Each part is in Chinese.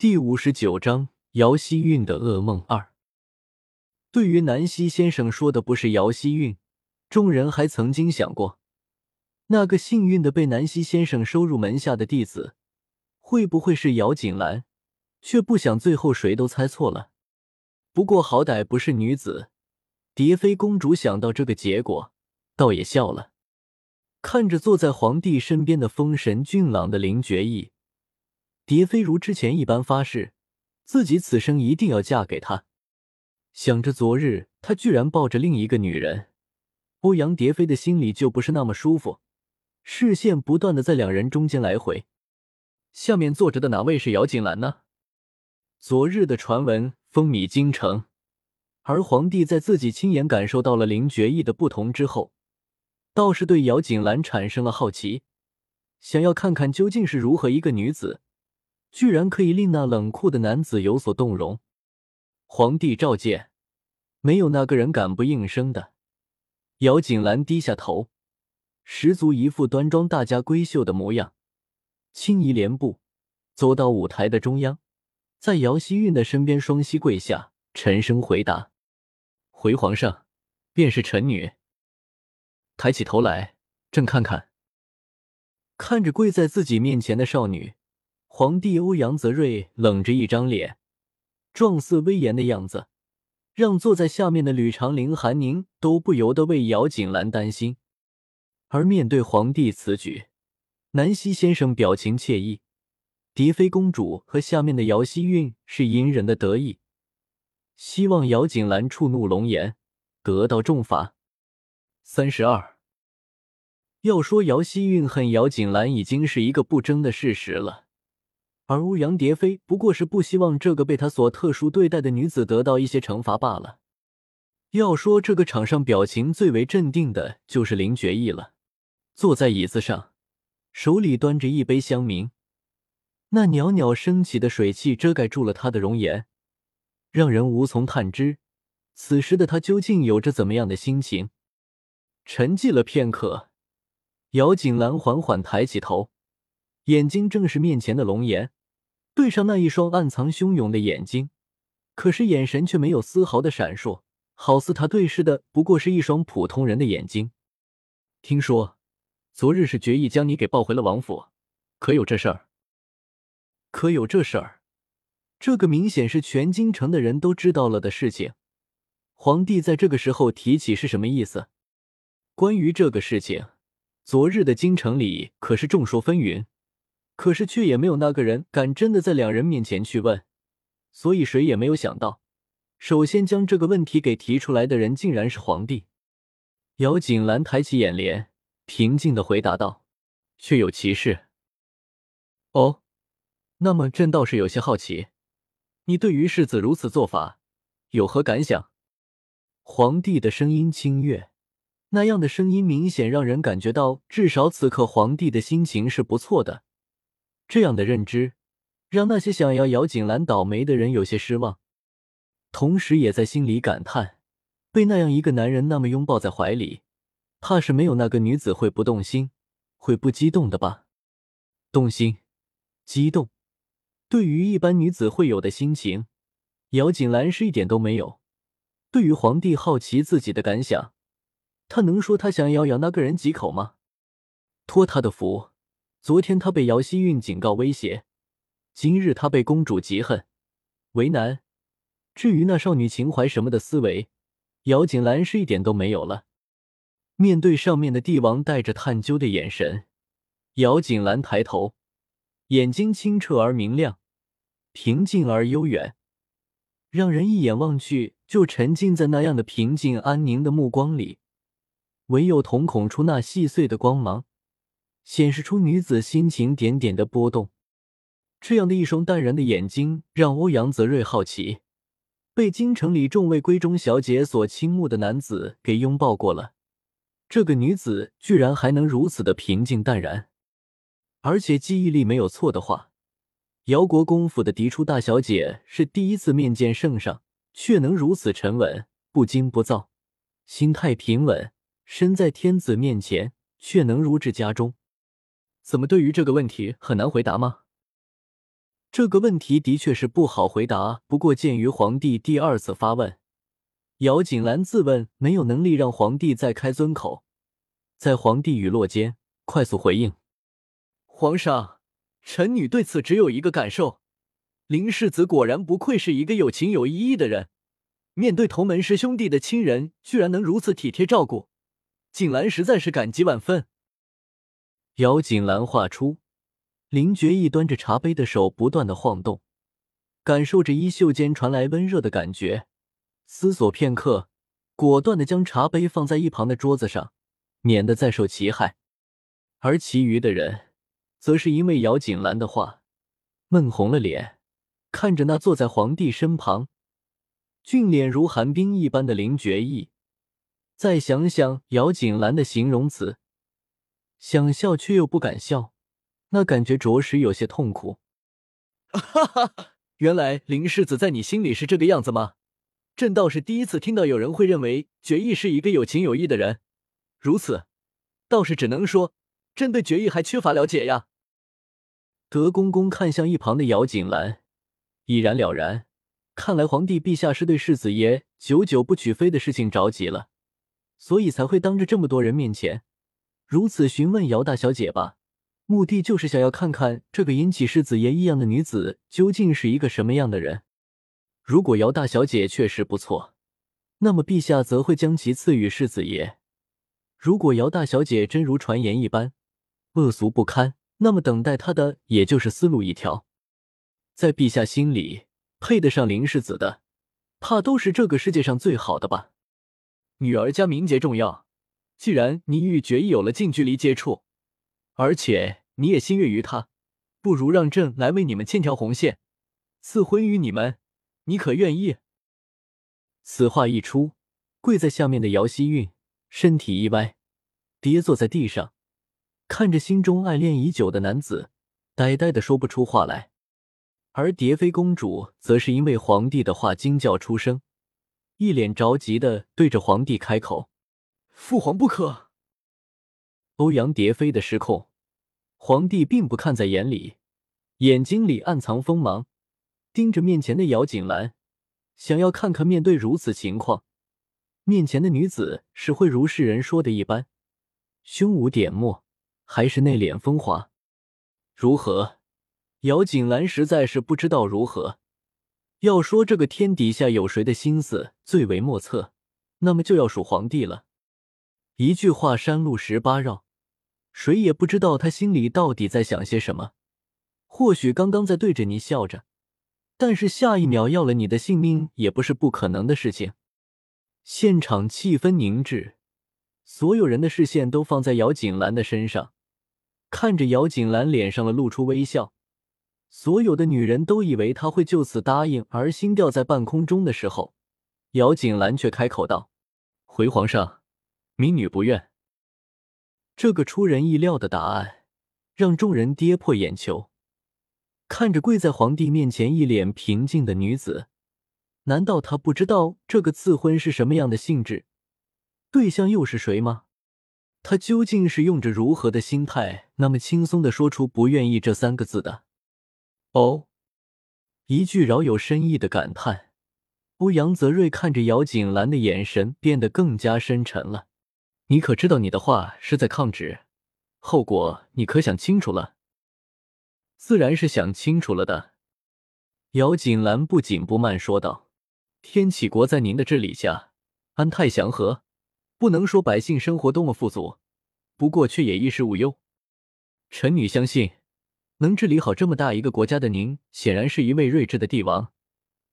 第五十九章姚希韵的噩梦二。对于南希先生说的不是姚希韵，众人还曾经想过，那个幸运的被南希先生收入门下的弟子，会不会是姚锦兰？却不想最后谁都猜错了。不过好歹不是女子，蝶妃公主想到这个结果，倒也笑了。看着坐在皇帝身边的风神俊朗的林觉义。蝶妃如之前一般发誓，自己此生一定要嫁给他。想着昨日他居然抱着另一个女人，欧阳蝶妃的心里就不是那么舒服，视线不断的在两人中间来回。下面坐着的哪位是姚锦兰呢？昨日的传闻风靡京城，而皇帝在自己亲眼感受到了林觉义的不同之后，倒是对姚锦兰产生了好奇，想要看看究竟是如何一个女子。居然可以令那冷酷的男子有所动容。皇帝召见，没有那个人敢不应声的。姚锦兰低下头，十足一副端庄大家闺秀的模样，轻移莲步，走到舞台的中央，在姚希韵的身边双膝跪下，沉声回答：“回皇上，便是臣女。”抬起头来，正看看，看着跪在自己面前的少女。皇帝欧阳泽瑞冷着一张脸，状似威严的样子，让坐在下面的吕长林、韩宁都不由得为姚锦兰担心。而面对皇帝此举，南希先生表情惬意，蝶妃公主和下面的姚希韵是隐忍的得意，希望姚锦兰触怒龙颜，得到重罚。三十二，要说姚希韵恨姚锦兰，已经是一个不争的事实了。而欧阳蝶飞不过是不希望这个被他所特殊对待的女子得到一些惩罚罢了。要说这个场上表情最为镇定的，就是林觉义了。坐在椅子上，手里端着一杯香茗，那袅袅升起的水汽遮盖住了他的容颜，让人无从探知此时的他究竟有着怎么样的心情。沉寂了片刻，姚锦兰缓缓抬起头，眼睛正是面前的龙颜。对上那一双暗藏汹涌的眼睛，可是眼神却没有丝毫的闪烁，好似他对视的不过是一双普通人的眼睛。听说昨日是决意将你给抱回了王府，可有这事儿？可有这事儿？这个明显是全京城的人都知道了的事情。皇帝在这个时候提起是什么意思？关于这个事情，昨日的京城里可是众说纷纭。可是，却也没有那个人敢真的在两人面前去问，所以谁也没有想到，首先将这个问题给提出来的人竟然是皇帝。姚锦兰抬起眼帘，平静的回答道：“确有其事。”哦，那么朕倒是有些好奇，你对于世子如此做法有何感想？皇帝的声音清越，那样的声音明显让人感觉到，至少此刻皇帝的心情是不错的。这样的认知，让那些想要姚锦兰倒霉的人有些失望，同时也在心里感叹：被那样一个男人那么拥抱在怀里，怕是没有那个女子会不动心，会不激动的吧？动心、激动，对于一般女子会有的心情，姚锦兰是一点都没有。对于皇帝好奇自己的感想，他能说他想要咬那个人几口吗？托他的福。昨天他被姚希韵警告威胁，今日他被公主嫉恨为难。至于那少女情怀什么的思维，姚锦兰是一点都没有了。面对上面的帝王带着探究的眼神，姚锦兰抬头，眼睛清澈而明亮，平静而悠远，让人一眼望去就沉浸在那样的平静安宁的目光里，唯有瞳孔处那细碎的光芒。显示出女子心情点点的波动，这样的一双淡然的眼睛让欧阳泽瑞好奇。被京城里众位闺中小姐所倾慕的男子给拥抱过了，这个女子居然还能如此的平静淡然，而且记忆力没有错的话，姚国公府的嫡出大小姐是第一次面见圣上，却能如此沉稳、不惊不躁，心态平稳，身在天子面前却能如至家中。怎么？对于这个问题很难回答吗？这个问题的确是不好回答。不过，鉴于皇帝第二次发问，姚锦兰自问没有能力让皇帝再开尊口，在皇帝语落间快速回应：“皇上，臣女对此只有一个感受：林世子果然不愧是一个有情有义的人。面对同门师兄弟的亲人，居然能如此体贴照顾，锦兰实在是感激万分。”姚锦兰话出，林觉义端着茶杯的手不断的晃动，感受着衣袖间传来温热的感觉。思索片刻，果断的将茶杯放在一旁的桌子上，免得再受其害。而其余的人，则是因为姚锦兰的话，闷红了脸，看着那坐在皇帝身旁、俊脸如寒冰一般的林觉义，再想想姚锦兰的形容词，想笑却又不敢笑，那感觉着实有些痛苦。哈哈，原来林世子在你心里是这个样子吗？朕倒是第一次听到有人会认为决意是一个有情有义的人，如此，倒是只能说朕对决意还缺乏了解呀。德公公看向一旁的姚锦兰，已然了然。看来皇帝陛下是对世子爷久久不娶妃的事情着急了，所以才会当着这么多人面前如此询问姚大小姐吧？目的就是想要看看这个引起世子爷异样的女子究竟是一个什么样的人。如果姚大小姐确实不错，那么陛下则会将其赐予世子爷；如果姚大小姐真如传言一般恶俗不堪，那么等待她的也就是死路一条。在陛下心里，配得上林世子的，怕都是这个世界上最好的吧？女儿家名节重要，既然你与决意有了近距离接触，而且你也心悦于他，不如让朕来为你们牵条红线，赐婚于你们。你可愿意？此话一出，跪在下面的姚希韵身体一歪，跌坐在地上，看着心中爱恋已久的男子，呆呆的说不出话来。而蝶妃公主则是因为皇帝的话惊叫出声，一脸着急的对着皇帝开口：“父皇不可！”欧阳蝶飞的失控，皇帝并不看在眼里，眼睛里暗藏锋芒。盯着面前的姚锦兰，想要看看面对如此情况，面前的女子是会如世人说的一般，胸无点墨，还是内敛风华？如何？姚锦兰实在是不知道如何。要说这个天底下有谁的心思最为莫测，那么就要数皇帝了。一句话山路十八绕，谁也不知道他心里到底在想些什么。或许刚刚在对着你笑着。但是下一秒要了你的性命也不是不可能的事情。现场气氛凝滞，所有人的视线都放在姚锦兰的身上，看着姚锦兰脸上的露出微笑。所有的女人都以为他会就此答应，而心吊在半空中的时候，姚锦兰却开口道：“回皇上，民女不愿。”这个出人意料的答案让众人跌破眼球。看着跪在皇帝面前一脸平静的女子，难道她不知道这个赐婚是什么样的性质？对象又是谁吗？她究竟是用着如何的心态，那么轻松的说出“不愿意”这三个字的？哦，一句饶有深意的感叹。欧阳泽瑞看着姚锦兰的眼神变得更加深沉了。你可知道你的话是在抗旨？后果你可想清楚了？自然是想清楚了的，姚锦兰不紧不慢说道：“天启国在您的治理下安泰祥和，不能说百姓生活多么富足，不过却也衣食无忧。臣女相信，能治理好这么大一个国家的您，显然是一位睿智的帝王。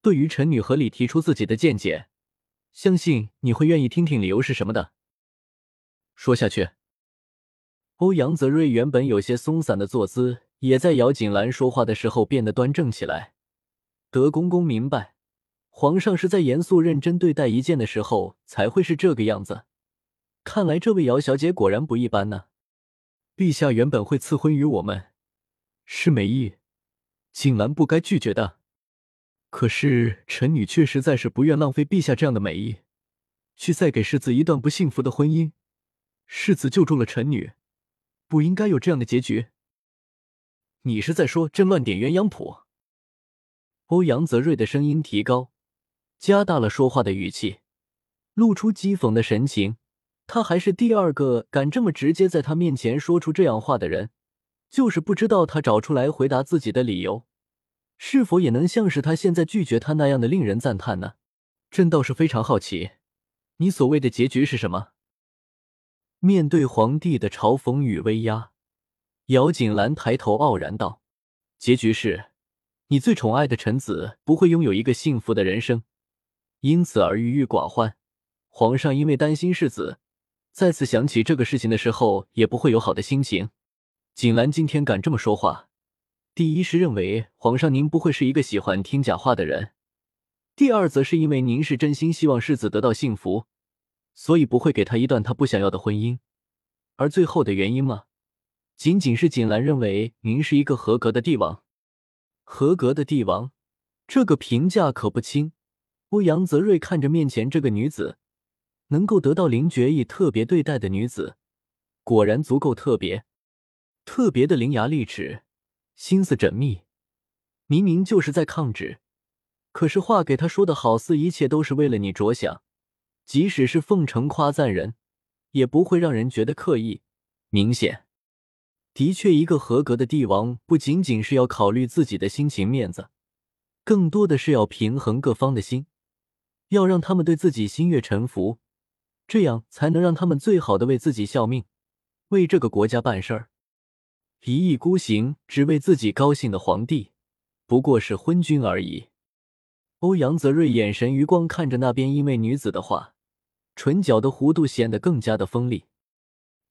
对于臣女合理提出自己的见解，相信你会愿意听听理由是什么的。说下去。”欧阳泽瑞原本有些松散的坐姿。也在姚锦兰说话的时候变得端正起来。德公公明白，皇上是在严肃认真对待一件的时候才会是这个样子。看来这位姚小姐果然不一般呢。陛下原本会赐婚于我们，是美意，锦兰不该拒绝的。可是臣女却实在是不愿浪费陛下这样的美意，去再给世子一段不幸福的婚姻。世子救助了臣女，不应该有这样的结局。你是在说朕乱点鸳鸯谱？欧阳泽瑞的声音提高，加大了说话的语气，露出讥讽的神情。他还是第二个敢这么直接在他面前说出这样话的人，就是不知道他找出来回答自己的理由，是否也能像是他现在拒绝他那样的令人赞叹呢？朕倒是非常好奇，你所谓的结局是什么？面对皇帝的嘲讽与威压，姚锦兰抬头傲然道：“结局是，你最宠爱的臣子不会拥有一个幸福的人生，因此而郁郁寡欢。皇上因为担心世子。”再次想起这个事情的时候，也不会有好的心情。锦兰今天敢这么说话，第一是认为皇上您不会是一个喜欢听假话的人；第二则是因为您是真心希望世子得到幸福，所以不会给他一段他不想要的婚姻。而最后的原因嘛，仅仅是锦兰认为您是一个合格的帝王。合格的帝王，这个评价可不轻。欧阳泽瑞看着面前这个女子。能够得到林觉意特别对待的女子，果然足够特别。特别的伶牙俐齿，心思缜密，明明就是在抗旨，可是话给他说的好似一切都是为了你着想，即使是奉承夸赞人，也不会让人觉得刻意。明显，的确，一个合格的帝王不仅仅是要考虑自己的心情面子，更多的是要平衡各方的心，要让他们对自己心悦诚服。这样才能让他们最好的为自己效命，为这个国家办事儿。一意孤行，只为自己高兴的皇帝，不过是昏君而已。欧阳泽瑞眼神余光看着那边因为女子的话，唇角的弧度显得更加的锋利。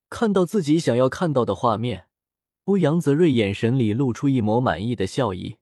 看到自己想要看到的画面，欧阳泽瑞眼神里露出一抹满意的笑意。